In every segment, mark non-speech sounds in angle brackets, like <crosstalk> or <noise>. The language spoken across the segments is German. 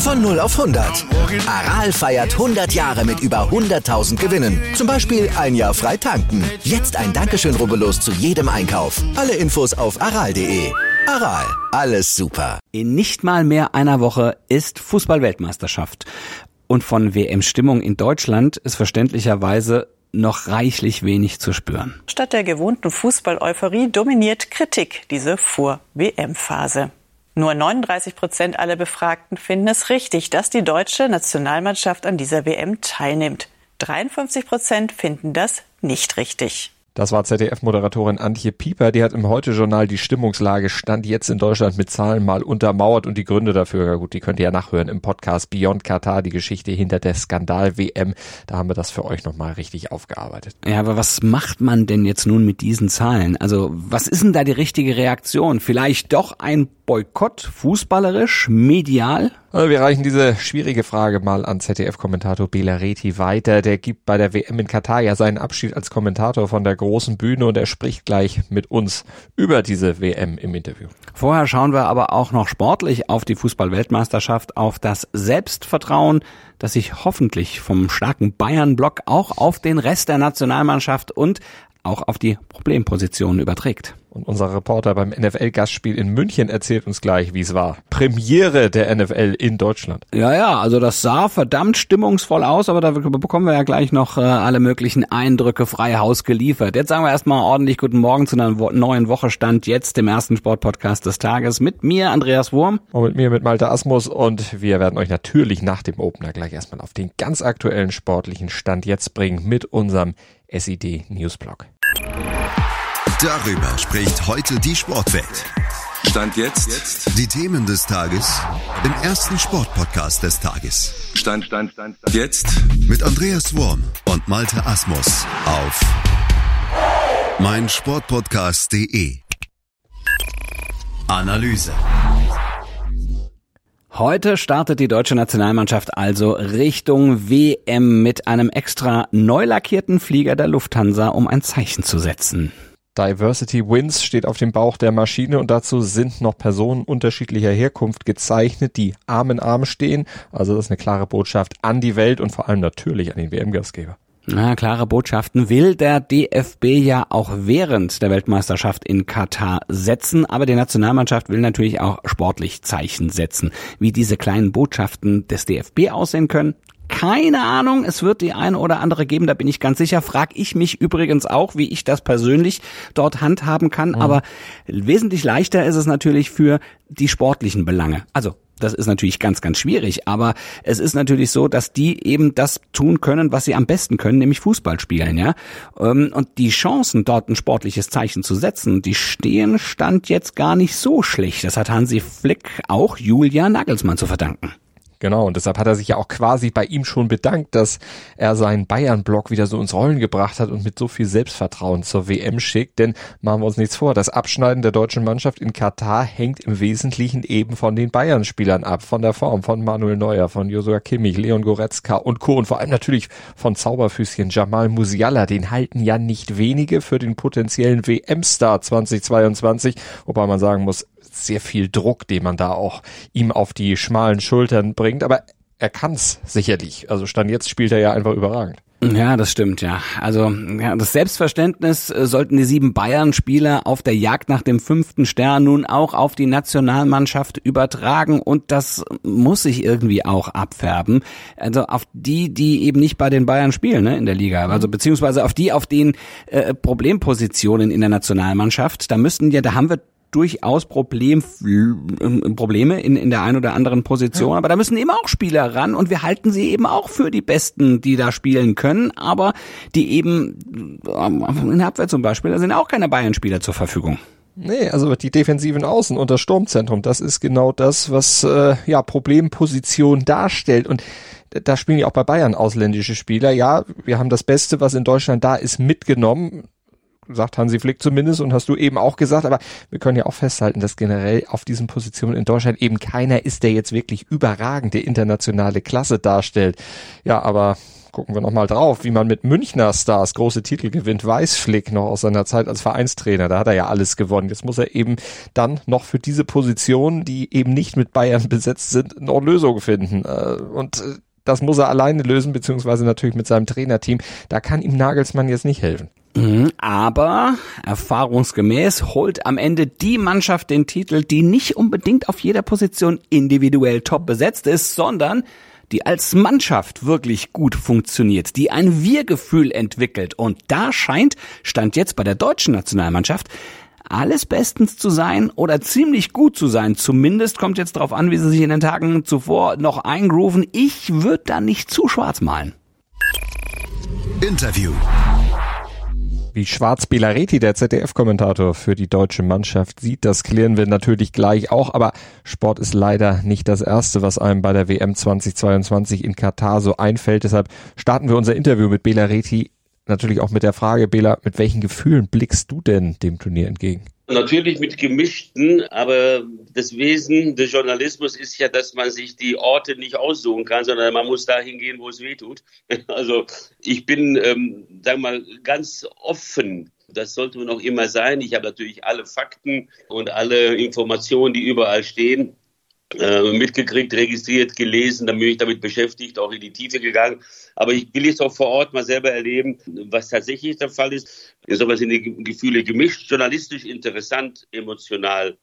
Von 0 auf 100. Aral feiert 100 Jahre mit über 100.000 Gewinnen. Zum Beispiel ein Jahr frei tanken. Jetzt ein Dankeschön, rubbellos zu jedem Einkauf. Alle Infos auf aral.de. Aral, alles super. In nicht mal mehr einer Woche ist Fußball-Weltmeisterschaft. Und von WM-Stimmung in Deutschland ist verständlicherweise noch reichlich wenig zu spüren. Statt der gewohnten Fußball-Euphorie dominiert Kritik diese Vor-WM-Phase. Nur 39 Prozent aller Befragten finden es richtig, dass die deutsche Nationalmannschaft an dieser WM teilnimmt. 53 Prozent finden das nicht richtig. Das war ZDF-Moderatorin Antje Pieper, die hat im Heute-Journal die Stimmungslage Stand jetzt in Deutschland mit Zahlen mal untermauert und die Gründe dafür, ja gut, die könnt ihr ja nachhören im Podcast Beyond Katar, die Geschichte hinter der Skandal-WM. Da haben wir das für euch nochmal richtig aufgearbeitet. Ja, aber was macht man denn jetzt nun mit diesen Zahlen? Also, was ist denn da die richtige Reaktion? Vielleicht doch ein Boykott, fußballerisch, medial? Also wir reichen diese schwierige Frage mal an ZDF-Kommentator Bela Reti weiter. Der gibt bei der WM in Katar ja seinen Abschied als Kommentator von der großen Bühne und er spricht gleich mit uns über diese WM im Interview. Vorher schauen wir aber auch noch sportlich auf die Fußball-Weltmeisterschaft, auf das Selbstvertrauen, das sich hoffentlich vom starken Bayern-Block auch auf den Rest der Nationalmannschaft und auch auf die Problempositionen überträgt. Und unser Reporter beim NFL-Gastspiel in München erzählt uns gleich, wie es war. Premiere der NFL in Deutschland. Ja, ja, also das sah verdammt stimmungsvoll aus, aber da bekommen wir ja gleich noch äh, alle möglichen Eindrücke frei Haus geliefert. Jetzt sagen wir erstmal ordentlich guten Morgen zu einer neuen Woche Stand jetzt, dem ersten Sportpodcast des Tages mit mir, Andreas Wurm. Und mit mir, mit Malte Asmus und wir werden euch natürlich nach dem Opener gleich erstmal auf den ganz aktuellen sportlichen Stand jetzt bringen mit unserem SID Newsblog. Darüber spricht heute die Sportwelt. Stand jetzt. Die Themen des Tages im ersten Sportpodcast des Tages. Stand, Stand, Stand, Stand. Jetzt. Mit Andreas Worm und Malte Asmus auf meinsportpodcast.de. Analyse. Heute startet die deutsche Nationalmannschaft also Richtung WM mit einem extra neu lackierten Flieger der Lufthansa, um ein Zeichen zu setzen. Diversity Wins steht auf dem Bauch der Maschine und dazu sind noch Personen unterschiedlicher Herkunft gezeichnet, die Arm in Arm stehen. Also das ist eine klare Botschaft an die Welt und vor allem natürlich an den WM-Gastgeber. Na, klare Botschaften will der DFB ja auch während der Weltmeisterschaft in Katar setzen, aber die Nationalmannschaft will natürlich auch sportlich Zeichen setzen. Wie diese kleinen Botschaften des DFB aussehen können, keine Ahnung. Es wird die eine oder andere geben, da bin ich ganz sicher. Frag ich mich übrigens auch, wie ich das persönlich dort handhaben kann. Mhm. Aber wesentlich leichter ist es natürlich für die sportlichen Belange. Also das ist natürlich ganz, ganz schwierig, aber es ist natürlich so, dass die eben das tun können, was sie am besten können, nämlich Fußball spielen, ja. Ähm, und die Chancen, dort ein sportliches Zeichen zu setzen, die stehen stand jetzt gar nicht so schlecht. Das hat Hansi Flick auch Julian Nagelsmann zu verdanken. Genau, und deshalb hat er sich ja auch quasi bei ihm schon bedankt, dass er seinen Bayern-Block wieder so ins Rollen gebracht hat und mit so viel Selbstvertrauen zur WM schickt. Denn machen wir uns nichts vor, das Abschneiden der deutschen Mannschaft in Katar hängt im Wesentlichen eben von den Bayern-Spielern ab, von der Form von Manuel Neuer, von Josua Kimmich, Leon Goretzka und Co. Und vor allem natürlich von Zauberfüßchen Jamal Musiala. Den halten ja nicht wenige für den potenziellen WM-Star 2022, wobei man sagen muss, sehr viel Druck, den man da auch ihm auf die schmalen Schultern bringt. Aber er kann's sicherlich. Also Stand jetzt spielt er ja einfach überragend. Ja, das stimmt, ja. Also ja, das Selbstverständnis äh, sollten die sieben Bayern-Spieler auf der Jagd nach dem fünften Stern nun auch auf die Nationalmannschaft übertragen und das muss sich irgendwie auch abfärben. Also auf die, die eben nicht bei den Bayern spielen ne, in der Liga, also beziehungsweise auf die, auf den äh, Problempositionen in der Nationalmannschaft. Da müssten ja, da haben wir durchaus Problem, äh, Probleme in, in der einen oder anderen Position, aber da müssen eben auch Spieler ran und wir halten sie eben auch für die Besten, die da spielen können, aber die eben ähm, in der Abwehr zum Beispiel, da sind auch keine Bayern-Spieler zur Verfügung. Nee, also die defensiven Außen und das Sturmzentrum, das ist genau das, was äh, ja Problemposition darstellt. Und da spielen ja auch bei Bayern ausländische Spieler. Ja, wir haben das Beste, was in Deutschland da ist, mitgenommen sagt Hansi Flick zumindest und hast du eben auch gesagt, aber wir können ja auch festhalten, dass generell auf diesen Positionen in Deutschland eben keiner ist, der jetzt wirklich überragende internationale Klasse darstellt. Ja, aber gucken wir nochmal drauf, wie man mit Münchner Stars große Titel gewinnt, weiß Flick noch aus seiner Zeit als Vereinstrainer. Da hat er ja alles gewonnen. Jetzt muss er eben dann noch für diese Positionen, die eben nicht mit Bayern <laughs> besetzt sind, noch Lösungen finden. Äh, und äh, das muss er alleine lösen, beziehungsweise natürlich mit seinem Trainerteam. Da kann ihm Nagelsmann jetzt nicht helfen. Mhm, aber erfahrungsgemäß holt am Ende die Mannschaft den Titel, die nicht unbedingt auf jeder Position individuell top besetzt ist, sondern die als Mannschaft wirklich gut funktioniert, die ein Wir-Gefühl entwickelt. Und da scheint, stand jetzt bei der deutschen Nationalmannschaft, alles bestens zu sein oder ziemlich gut zu sein. Zumindest kommt jetzt darauf an, wie sie sich in den Tagen zuvor noch eingrooven. Ich würde da nicht zu schwarz malen. Interview. Wie Schwarz Belareti, der ZDF-Kommentator für die deutsche Mannschaft, sieht, das klären wir natürlich gleich auch. Aber Sport ist leider nicht das Erste, was einem bei der WM 2022 in Katar so einfällt. Deshalb starten wir unser Interview mit Belareti natürlich auch mit der Frage, Bela, mit welchen Gefühlen blickst du denn dem Turnier entgegen? Natürlich mit gemischten, aber das Wesen des Journalismus ist ja, dass man sich die Orte nicht aussuchen kann, sondern man muss dahin gehen, wo es weh tut. <laughs> Also ich bin, ähm, sagen wir mal, ganz offen. Das sollte man auch immer sein. Ich habe natürlich alle Fakten und alle Informationen, die überall stehen, mitgekriegt, registriert, gelesen, dann bin ich damit beschäftigt, auch in die Tiefe gegangen. Aber ich will jetzt auch vor Ort mal selber erleben, was tatsächlich der Fall ist. Insofern sind die Gefühle gemischt, journalistisch interessant, emotional,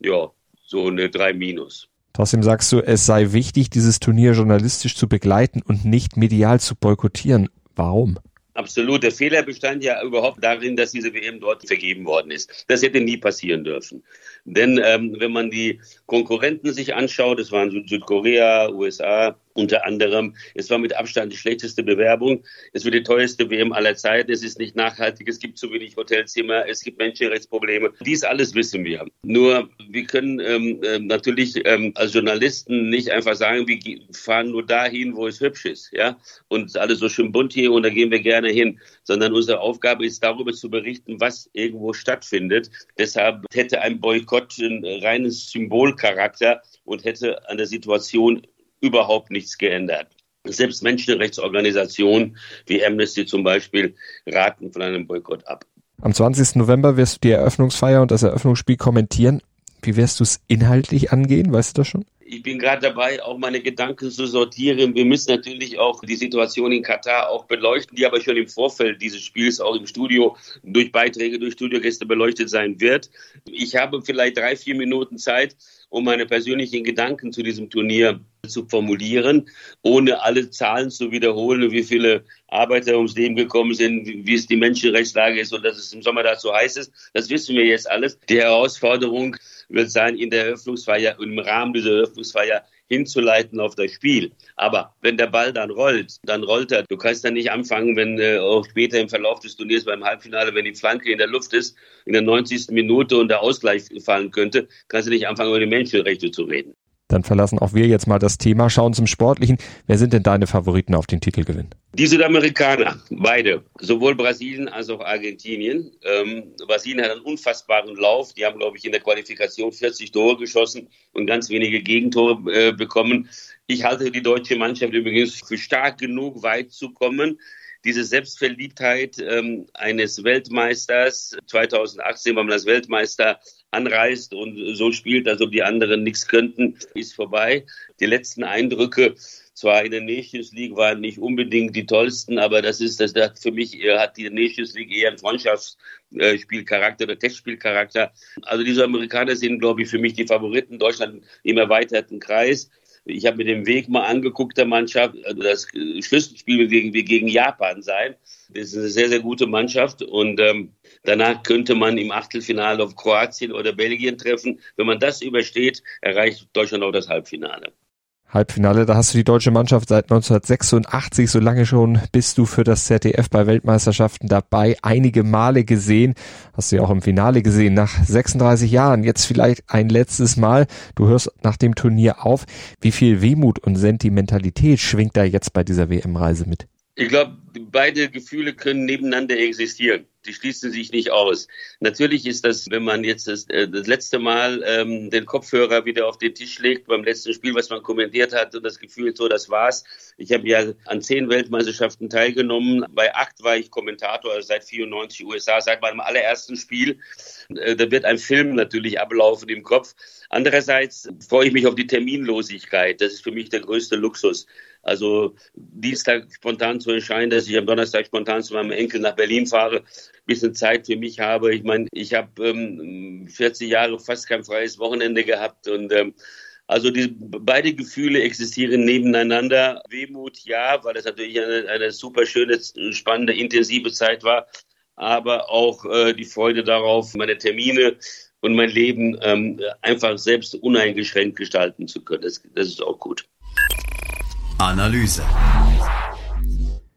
ja, so eine 3 minus. Trotzdem sagst du, es sei wichtig, dieses Turnier journalistisch zu begleiten und nicht medial zu boykottieren. Warum? Absolut. Der Fehler bestand ja überhaupt darin, dass diese WM dort vergeben worden ist. Das hätte nie passieren dürfen. Denn ähm, wenn man die Konkurrenten sich anschaut, es waren Südkorea, USA, unter anderem. Es war mit Abstand die schlechteste Bewerbung. Es wird die teuerste WM aller Zeiten. Es ist nicht nachhaltig. Es gibt zu wenig Hotelzimmer. Es gibt Menschenrechtsprobleme. Dies alles wissen wir. Nur wir können ähm, äh, natürlich ähm, als Journalisten nicht einfach sagen, wir fahren nur dahin, wo es hübsch ist, ja, und alles so schön bunt hier und da gehen wir gerne hin. Sondern unsere Aufgabe ist darüber zu berichten, was irgendwo stattfindet. Deshalb hätte ein Boykott ein reines Symbolcharakter und hätte an der Situation überhaupt nichts geändert. Selbst Menschenrechtsorganisationen wie Amnesty zum Beispiel raten von einem Boykott ab. Am 20. November wirst du die Eröffnungsfeier und das Eröffnungsspiel kommentieren. Wie wirst du es inhaltlich angehen? Weißt du das schon? Ich bin gerade dabei, auch meine Gedanken zu sortieren. Wir müssen natürlich auch die Situation in Katar auch beleuchten, die aber schon im Vorfeld dieses Spiels auch im Studio durch Beiträge, durch Studiogäste beleuchtet sein wird. Ich habe vielleicht drei, vier Minuten Zeit, um meine persönlichen Gedanken zu diesem Turnier zu formulieren, ohne alle Zahlen zu wiederholen, wie viele Arbeiter ums Leben gekommen sind, wie es die Menschenrechtslage ist und dass es im Sommer da so heiß ist. Das wissen wir jetzt alles. Die Herausforderung wird sein, in der Eröffnungsfeier, im Rahmen dieser Eröffnungsfeier hinzuleiten auf das Spiel. Aber wenn der Ball dann rollt, dann rollt er. Du kannst dann nicht anfangen, wenn äh, auch später im Verlauf des Turniers beim Halbfinale, wenn die Flanke in der Luft ist, in der 90. Minute und der Ausgleich fallen könnte, kannst du nicht anfangen, über die Menschenrechte zu reden. Dann verlassen auch wir jetzt mal das Thema, schauen zum Sportlichen. Wer sind denn deine Favoriten auf den Titelgewinn? Die Südamerikaner, beide, sowohl Brasilien als auch Argentinien. Ähm, Brasilien hat einen unfassbaren Lauf. Die haben, glaube ich, in der Qualifikation 40 Tore geschossen und ganz wenige Gegentore äh, bekommen. Ich halte die deutsche Mannschaft übrigens für stark genug, weit zu kommen diese Selbstverliebtheit ähm, eines Weltmeisters 2018 war man als Weltmeister anreist und so spielt, als ob die anderen nichts könnten, ist vorbei. Die letzten Eindrücke zwar in der Nations League waren nicht unbedingt die tollsten, aber das ist das, das für mich hat die Nations League eher einen Freundschaftsspielcharakter oder Testspielcharakter. Also diese Amerikaner sind, glaube ich, für mich die Favoriten. Deutschland im erweiterten Kreis. Ich habe mir den Weg mal angeguckt der Mannschaft. Also das Schlüsselspiel wird gegen, gegen Japan sein. Das ist eine sehr, sehr gute Mannschaft. Und ähm, danach könnte man im Achtelfinale auf Kroatien oder Belgien treffen. Wenn man das übersteht, erreicht Deutschland auch das Halbfinale. Halbfinale, da hast du die deutsche Mannschaft seit 1986, so lange schon bist du für das ZDF bei Weltmeisterschaften dabei, einige Male gesehen, hast du ja auch im Finale gesehen, nach 36 Jahren, jetzt vielleicht ein letztes Mal, du hörst nach dem Turnier auf, wie viel Wehmut und Sentimentalität schwingt da jetzt bei dieser WM-Reise mit? Ich glaube, beide Gefühle können nebeneinander existieren. Die schließen sich nicht aus. Natürlich ist das, wenn man jetzt das, äh, das letzte Mal ähm, den Kopfhörer wieder auf den Tisch legt beim letzten Spiel, was man kommentiert hat und das Gefühl, so, das war's. Ich habe ja an zehn Weltmeisterschaften teilgenommen. Bei acht war ich Kommentator also seit 94 USA, seit meinem allerersten Spiel. Äh, da wird ein Film natürlich ablaufen im Kopf. Andererseits freue ich mich auf die Terminlosigkeit. Das ist für mich der größte Luxus. Also Dienstag spontan zu entscheiden, dass ich am Donnerstag spontan zu meinem Enkel nach Berlin fahre, bisschen Zeit für mich habe. Ich meine, ich habe ähm, 40 Jahre fast kein freies Wochenende gehabt und ähm, also die, beide Gefühle existieren nebeneinander. Wehmut ja, weil es natürlich eine, eine super schöne, spannende, intensive Zeit war, aber auch äh, die Freude darauf, meine Termine und mein Leben ähm, einfach selbst uneingeschränkt gestalten zu können. Das, das ist auch gut. Analyse.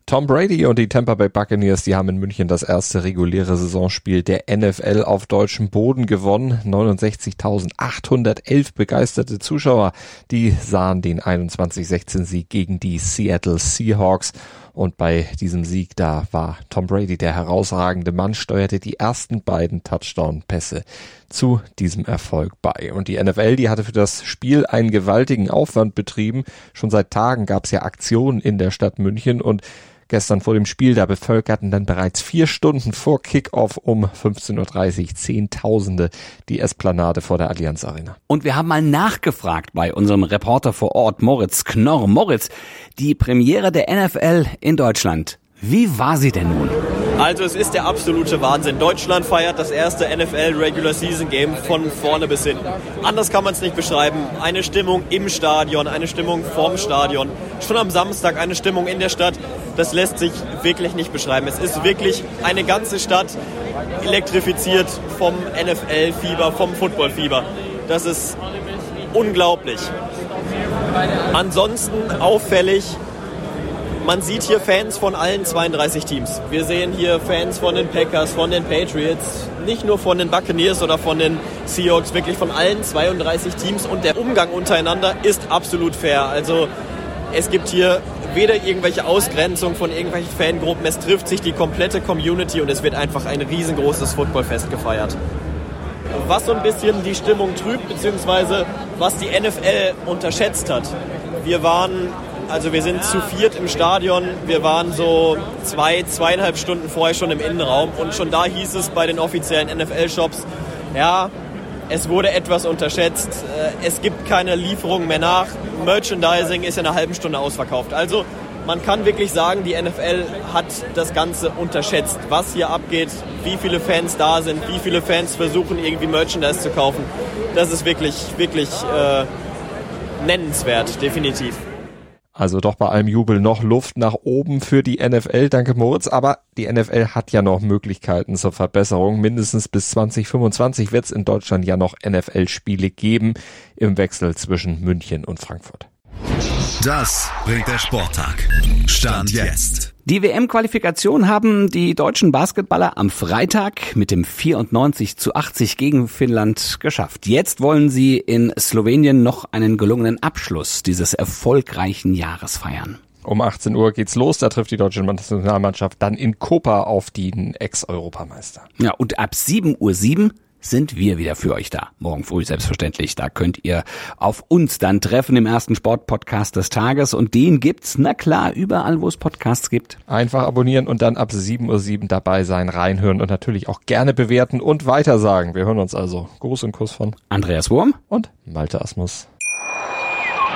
Tom Brady und die Tampa Bay Buccaneers, die haben in München das erste reguläre Saisonspiel der NFL auf deutschem Boden gewonnen. 69.811 begeisterte Zuschauer, die sahen den 21-16-Sieg gegen die Seattle Seahawks. Und bei diesem Sieg, da war Tom Brady der herausragende Mann, steuerte die ersten beiden Touchdown-Pässe zu diesem Erfolg bei. Und die NFL, die hatte für das Spiel einen gewaltigen Aufwand betrieben. Schon seit Tagen gab es ja Aktionen in der Stadt München und gestern vor dem Spiel, da bevölkerten dann bereits vier Stunden vor Kickoff um 15.30 Uhr Zehntausende die Esplanade vor der Allianz Arena. Und wir haben mal nachgefragt bei unserem Reporter vor Ort, Moritz Knorr. Moritz, die Premiere der NFL in Deutschland, wie war sie denn nun? Also es ist der absolute Wahnsinn. Deutschland feiert das erste NFL Regular Season Game von vorne bis hinten. Anders kann man es nicht beschreiben. Eine Stimmung im Stadion, eine Stimmung vorm Stadion. Schon am Samstag eine Stimmung in der Stadt. Das lässt sich wirklich nicht beschreiben. Es ist wirklich eine ganze Stadt elektrifiziert vom NFL-Fieber, vom Football-Fieber. Das ist unglaublich. Ansonsten auffällig man sieht hier Fans von allen 32 Teams. Wir sehen hier Fans von den Packers, von den Patriots, nicht nur von den Buccaneers oder von den Seahawks, wirklich von allen 32 Teams. Und der Umgang untereinander ist absolut fair. Also es gibt hier weder irgendwelche Ausgrenzung von irgendwelchen Fangruppen. Es trifft sich die komplette Community und es wird einfach ein riesengroßes Footballfest gefeiert. Was so ein bisschen die Stimmung trübt, beziehungsweise was die NFL unterschätzt hat. Wir waren also wir sind zu viert im Stadion. Wir waren so zwei, zweieinhalb Stunden vorher schon im Innenraum und schon da hieß es bei den offiziellen NFL-Shops, ja, es wurde etwas unterschätzt. Äh, es gibt keine Lieferung mehr nach. Merchandising ist in einer halben Stunde ausverkauft. Also man kann wirklich sagen, die NFL hat das Ganze unterschätzt, was hier abgeht, wie viele Fans da sind, wie viele Fans versuchen irgendwie Merchandise zu kaufen. Das ist wirklich, wirklich äh, nennenswert, definitiv. Also doch bei allem Jubel noch Luft nach oben für die NFL. Danke Moritz. Aber die NFL hat ja noch Möglichkeiten zur Verbesserung. Mindestens bis 2025 wird es in Deutschland ja noch NFL-Spiele geben im Wechsel zwischen München und Frankfurt. Das bringt der Sporttag. Stand jetzt. Die WM-Qualifikation haben die deutschen Basketballer am Freitag mit dem 94 zu 80 gegen Finnland geschafft. Jetzt wollen sie in Slowenien noch einen gelungenen Abschluss dieses erfolgreichen Jahres feiern. Um 18 Uhr geht's los, da trifft die deutsche Nationalmannschaft dann in Kopa auf den Ex-Europameister. Ja, und ab 7.07 Uhr sind wir wieder für euch da. Morgen früh selbstverständlich. Da könnt ihr auf uns dann treffen im ersten Sportpodcast des Tages. Und den gibt's, na klar, überall, wo es Podcasts gibt. Einfach abonnieren und dann ab 7.07 Uhr dabei sein, reinhören und natürlich auch gerne bewerten und weitersagen. Wir hören uns also. Gruß und Kuss von Andreas Wurm und Malte Asmus.